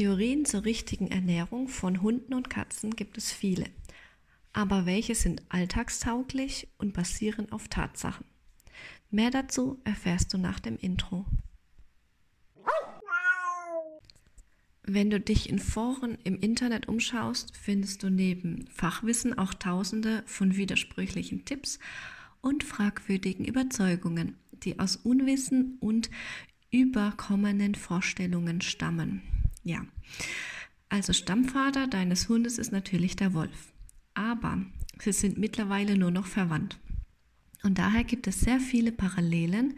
Theorien zur richtigen Ernährung von Hunden und Katzen gibt es viele. Aber welche sind alltagstauglich und basieren auf Tatsachen? Mehr dazu erfährst du nach dem Intro. Wenn du dich in Foren im Internet umschaust, findest du neben Fachwissen auch tausende von widersprüchlichen Tipps und fragwürdigen Überzeugungen, die aus Unwissen und überkommenen Vorstellungen stammen. Ja, also Stammvater deines Hundes ist natürlich der Wolf, aber sie sind mittlerweile nur noch verwandt. Und daher gibt es sehr viele Parallelen,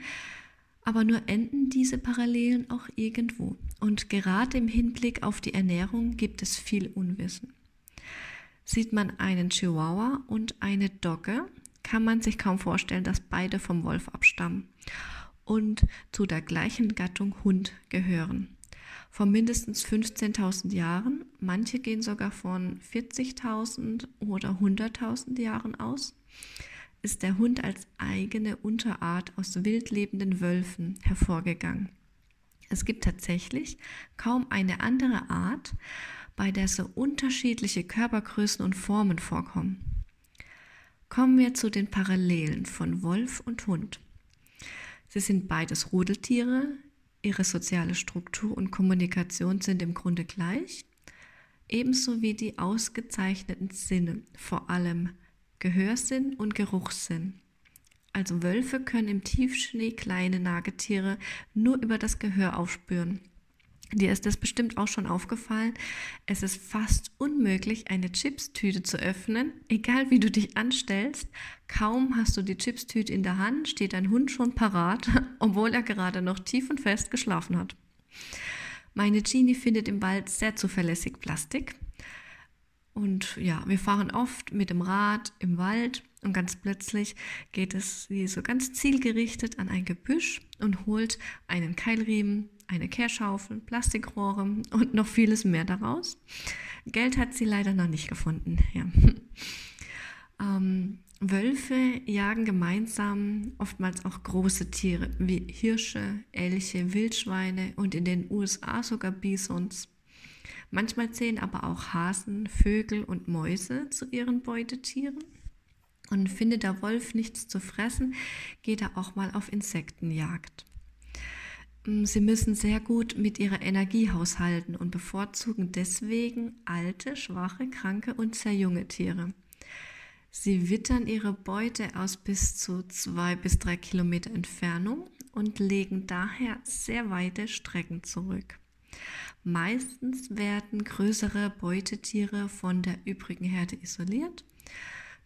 aber nur enden diese Parallelen auch irgendwo. Und gerade im Hinblick auf die Ernährung gibt es viel Unwissen. Sieht man einen Chihuahua und eine Dogge, kann man sich kaum vorstellen, dass beide vom Wolf abstammen und zu der gleichen Gattung Hund gehören. Vor mindestens 15.000 Jahren, manche gehen sogar von 40.000 oder 100.000 Jahren aus, ist der Hund als eigene Unterart aus wild lebenden Wölfen hervorgegangen. Es gibt tatsächlich kaum eine andere Art, bei der so unterschiedliche Körpergrößen und Formen vorkommen. Kommen wir zu den Parallelen von Wolf und Hund. Sie sind beides Rudeltiere, ihre soziale Struktur und Kommunikation sind im Grunde gleich, ebenso wie die ausgezeichneten Sinne, vor allem Gehörsinn und Geruchssinn. Also Wölfe können im Tiefschnee kleine Nagetiere nur über das Gehör aufspüren. Dir ist das bestimmt auch schon aufgefallen. Es ist fast unmöglich, eine Chipstüte zu öffnen, egal wie du dich anstellst. Kaum hast du die Chipstüte in der Hand, steht dein Hund schon parat, obwohl er gerade noch tief und fest geschlafen hat. Meine Genie findet im Wald sehr zuverlässig Plastik. Und ja, wir fahren oft mit dem Rad im Wald und ganz plötzlich geht es sie so ganz zielgerichtet an ein Gebüsch und holt einen Keilriemen, eine Kehrschaufel, Plastikrohre und noch vieles mehr daraus. Geld hat sie leider noch nicht gefunden. Ja. ähm, Wölfe jagen gemeinsam oftmals auch große Tiere wie Hirsche, Elche, Wildschweine und in den USA sogar Bisons. Manchmal zählen aber auch Hasen, Vögel und Mäuse zu ihren Beutetieren. Und findet der Wolf nichts zu fressen, geht er auch mal auf Insektenjagd. Mm, sie müssen sehr gut mit ihrer Energie haushalten und bevorzugen deswegen alte, schwache, kranke und sehr junge Tiere. Sie wittern ihre Beute aus bis zu zwei bis drei Kilometer Entfernung und legen daher sehr weite Strecken zurück. Meistens werden größere Beutetiere von der übrigen Herde isoliert,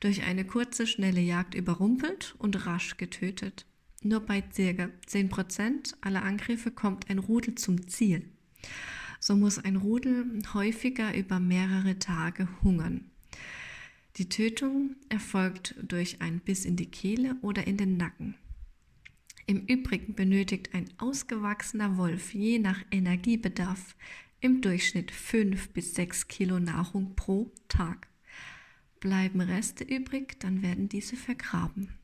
durch eine kurze, schnelle Jagd überrumpelt und rasch getötet. Nur bei ca. 10% aller Angriffe kommt ein Rudel zum Ziel. So muss ein Rudel häufiger über mehrere Tage hungern. Die Tötung erfolgt durch ein Biss in die Kehle oder in den Nacken. Im Übrigen benötigt ein ausgewachsener Wolf je nach Energiebedarf im Durchschnitt 5 bis 6 Kilo Nahrung pro Tag. Bleiben Reste übrig, dann werden diese vergraben.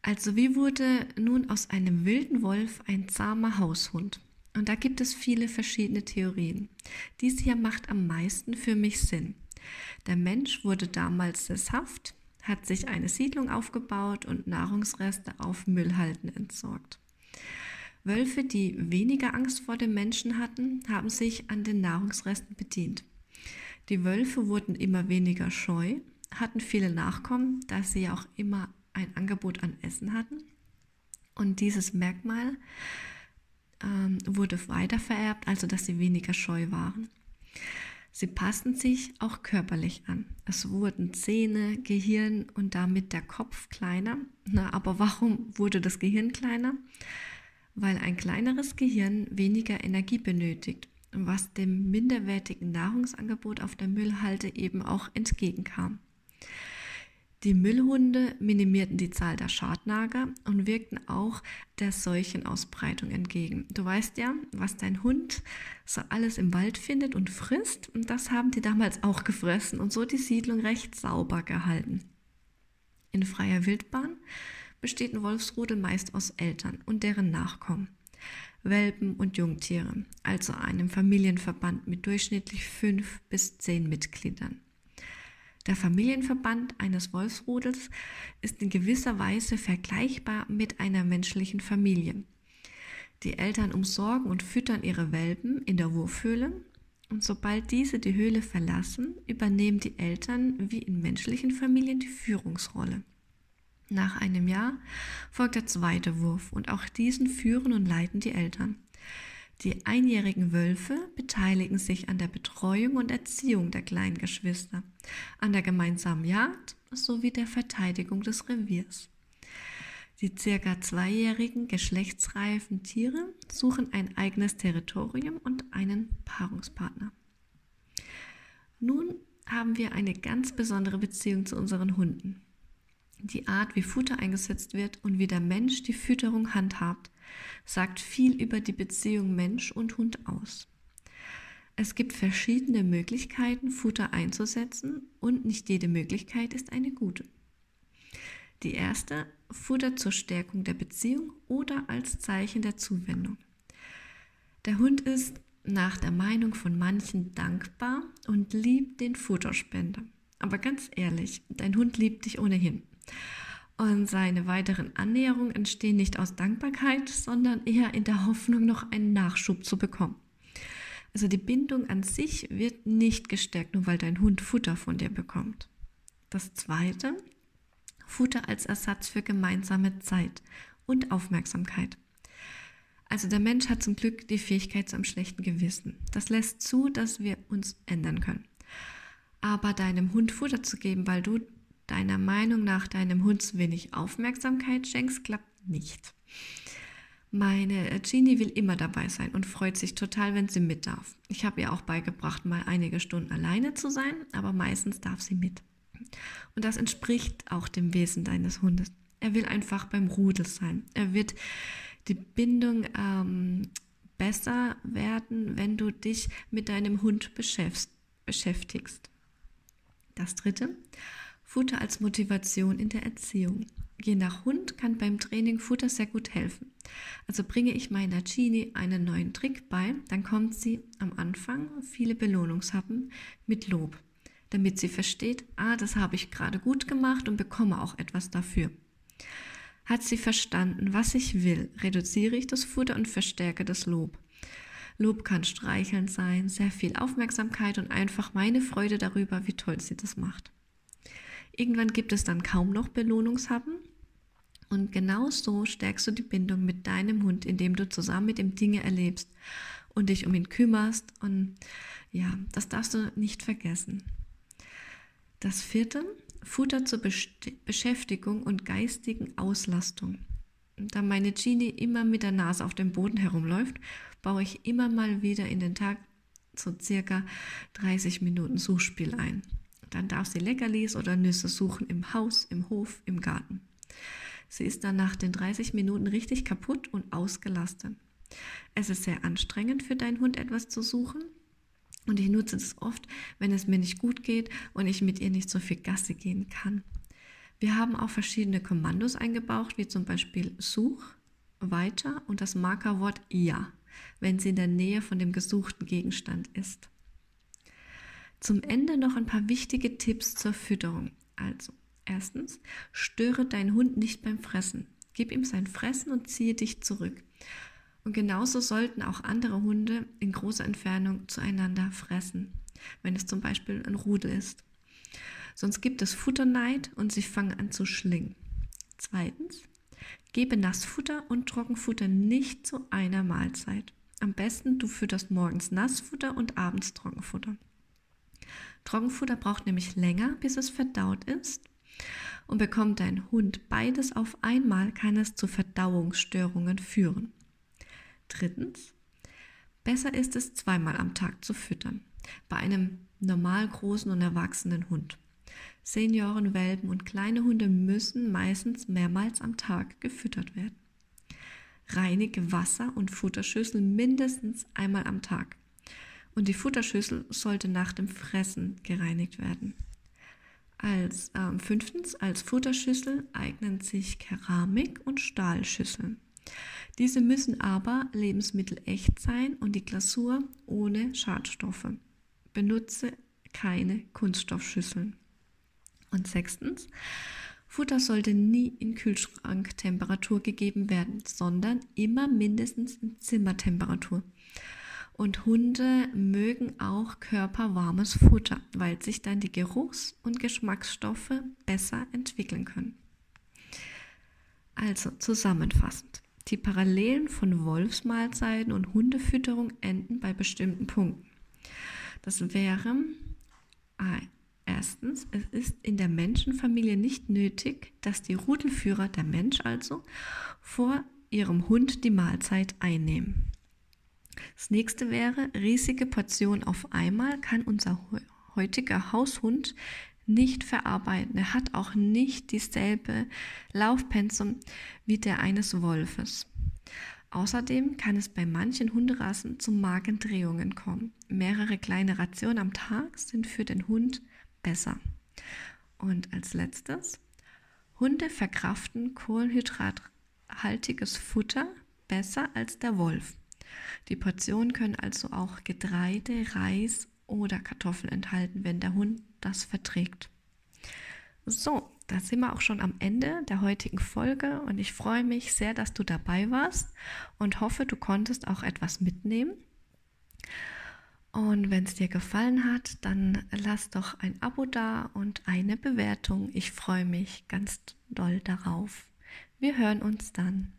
Also wie wurde nun aus einem wilden Wolf ein zahmer Haushund? Und da gibt es viele verschiedene Theorien. Dies hier macht am meisten für mich Sinn. Der Mensch wurde damals sesshaft, hat sich eine Siedlung aufgebaut und Nahrungsreste auf Müllhalden entsorgt. Wölfe, die weniger Angst vor dem Menschen hatten, haben sich an den Nahrungsresten bedient. Die Wölfe wurden immer weniger scheu, hatten viele Nachkommen, da sie auch immer ein Angebot an Essen hatten. Und dieses Merkmal ähm, wurde weitervererbt, also dass sie weniger scheu waren. Sie passten sich auch körperlich an. Es wurden Zähne, Gehirn und damit der Kopf kleiner. Na, aber warum wurde das Gehirn kleiner? Weil ein kleineres Gehirn weniger Energie benötigt, was dem minderwertigen Nahrungsangebot auf der Müllhalde eben auch entgegenkam. Die Müllhunde minimierten die Zahl der Schadnager und wirkten auch der Seuchenausbreitung entgegen. Du weißt ja, was dein Hund so alles im Wald findet und frisst, und das haben die damals auch gefressen und so die Siedlung recht sauber gehalten. In freier Wildbahn besteht ein Wolfsrudel meist aus Eltern und deren Nachkommen. Welpen und Jungtiere, also einem Familienverband mit durchschnittlich fünf bis zehn Mitgliedern. Der Familienverband eines Wolfsrudels ist in gewisser Weise vergleichbar mit einer menschlichen Familie. Die Eltern umsorgen und füttern ihre Welpen in der Wurfhöhle und sobald diese die Höhle verlassen, übernehmen die Eltern wie in menschlichen Familien die Führungsrolle. Nach einem Jahr folgt der zweite Wurf und auch diesen führen und leiten die Eltern. Die einjährigen Wölfe beteiligen sich an der Betreuung und Erziehung der kleinen Geschwister, an der gemeinsamen Jagd sowie der Verteidigung des Reviers. Die circa zweijährigen geschlechtsreifen Tiere suchen ein eigenes Territorium und einen Paarungspartner. Nun haben wir eine ganz besondere Beziehung zu unseren Hunden. Die Art, wie Futter eingesetzt wird und wie der Mensch die Fütterung handhabt, sagt viel über die Beziehung Mensch und Hund aus. Es gibt verschiedene Möglichkeiten, Futter einzusetzen und nicht jede Möglichkeit ist eine gute. Die erste, Futter zur Stärkung der Beziehung oder als Zeichen der Zuwendung. Der Hund ist nach der Meinung von manchen dankbar und liebt den Futterspender. Aber ganz ehrlich, dein Hund liebt dich ohnehin. Und seine weiteren Annäherungen entstehen nicht aus Dankbarkeit, sondern eher in der Hoffnung, noch einen Nachschub zu bekommen. Also die Bindung an sich wird nicht gestärkt, nur weil dein Hund Futter von dir bekommt. Das Zweite, Futter als Ersatz für gemeinsame Zeit und Aufmerksamkeit. Also der Mensch hat zum Glück die Fähigkeit zu einem schlechten Gewissen. Das lässt zu, dass wir uns ändern können. Aber deinem Hund Futter zu geben, weil du deiner Meinung nach deinem Hund zu wenig Aufmerksamkeit schenkst, klappt nicht. Meine Genie will immer dabei sein und freut sich total, wenn sie mit darf. Ich habe ihr auch beigebracht, mal einige Stunden alleine zu sein, aber meistens darf sie mit. Und das entspricht auch dem Wesen deines Hundes. Er will einfach beim Rudel sein. Er wird die Bindung ähm, besser werden, wenn du dich mit deinem Hund beschäftigst. Das dritte, Futter als Motivation in der Erziehung. Je nach Hund kann beim Training Futter sehr gut helfen. Also bringe ich meiner Genie einen neuen Trick bei, dann kommt sie am Anfang viele Belohnungshappen mit Lob, damit sie versteht, ah, das habe ich gerade gut gemacht und bekomme auch etwas dafür. Hat sie verstanden, was ich will, reduziere ich das Futter und verstärke das Lob. Lob kann streicheln sein, sehr viel Aufmerksamkeit und einfach meine Freude darüber, wie toll sie das macht. Irgendwann gibt es dann kaum noch Belohnungshappen. Und genau so stärkst du die Bindung mit deinem Hund, indem du zusammen mit ihm Dinge erlebst und dich um ihn kümmerst. Und ja, das darfst du nicht vergessen. Das vierte, Futter zur Beschäftigung und geistigen Auslastung. Da meine Genie immer mit der Nase auf dem Boden herumläuft, baue ich immer mal wieder in den Tag so circa 30 Minuten Suchspiel ein. Dann darf sie Leckerlis oder Nüsse suchen im Haus, im Hof, im Garten. Sie ist dann nach den 30 Minuten richtig kaputt und ausgelastet. Es ist sehr anstrengend für deinen Hund etwas zu suchen. Und ich nutze es oft, wenn es mir nicht gut geht und ich mit ihr nicht so viel Gasse gehen kann. Wir haben auch verschiedene Kommandos eingebaut, wie zum Beispiel Such, Weiter und das Markerwort Ja, wenn sie in der Nähe von dem gesuchten Gegenstand ist. Zum Ende noch ein paar wichtige Tipps zur Fütterung. Also, erstens, störe deinen Hund nicht beim Fressen. Gib ihm sein Fressen und ziehe dich zurück. Und genauso sollten auch andere Hunde in großer Entfernung zueinander fressen, wenn es zum Beispiel ein Rudel ist. Sonst gibt es Futterneid und sie fangen an zu schlingen. Zweitens, gebe Nassfutter und Trockenfutter nicht zu einer Mahlzeit. Am besten du fütterst morgens Nassfutter und abends Trockenfutter. Trockenfutter braucht nämlich länger, bis es verdaut ist. Und bekommt dein Hund beides auf einmal, kann es zu Verdauungsstörungen führen. Drittens, besser ist es zweimal am Tag zu füttern. Bei einem normal großen und erwachsenen Hund. Senioren, Welpen und kleine Hunde müssen meistens mehrmals am Tag gefüttert werden. Reinige Wasser- und Futterschüssel mindestens einmal am Tag und die Futterschüssel sollte nach dem Fressen gereinigt werden. Als äh, fünftens, als Futterschüssel eignen sich Keramik und Stahlschüsseln. Diese müssen aber lebensmittelecht sein und die Glasur ohne Schadstoffe. Benutze keine Kunststoffschüsseln. Und sechstens, Futter sollte nie in Kühlschranktemperatur gegeben werden, sondern immer mindestens in Zimmertemperatur. Und Hunde mögen auch körperwarmes Futter, weil sich dann die Geruchs- und Geschmacksstoffe besser entwickeln können. Also zusammenfassend. Die Parallelen von Wolfsmahlzeiten und Hundefütterung enden bei bestimmten Punkten. Das wäre erstens, es ist in der Menschenfamilie nicht nötig, dass die Rudelführer, der Mensch also, vor ihrem Hund die Mahlzeit einnehmen. Das nächste wäre, riesige Portion auf einmal kann unser heutiger Haushund nicht verarbeiten. Er hat auch nicht dieselbe Laufpensum wie der eines Wolfes. Außerdem kann es bei manchen Hunderassen zu Magendrehungen kommen. Mehrere kleine Rationen am Tag sind für den Hund besser. Und als letztes, Hunde verkraften kohlenhydrathaltiges Futter besser als der Wolf. Die Portionen können also auch Getreide, Reis oder Kartoffeln enthalten, wenn der Hund das verträgt. So, da sind wir auch schon am Ende der heutigen Folge und ich freue mich sehr, dass du dabei warst und hoffe, du konntest auch etwas mitnehmen. Und wenn es dir gefallen hat, dann lass doch ein Abo da und eine Bewertung. Ich freue mich ganz doll darauf. Wir hören uns dann.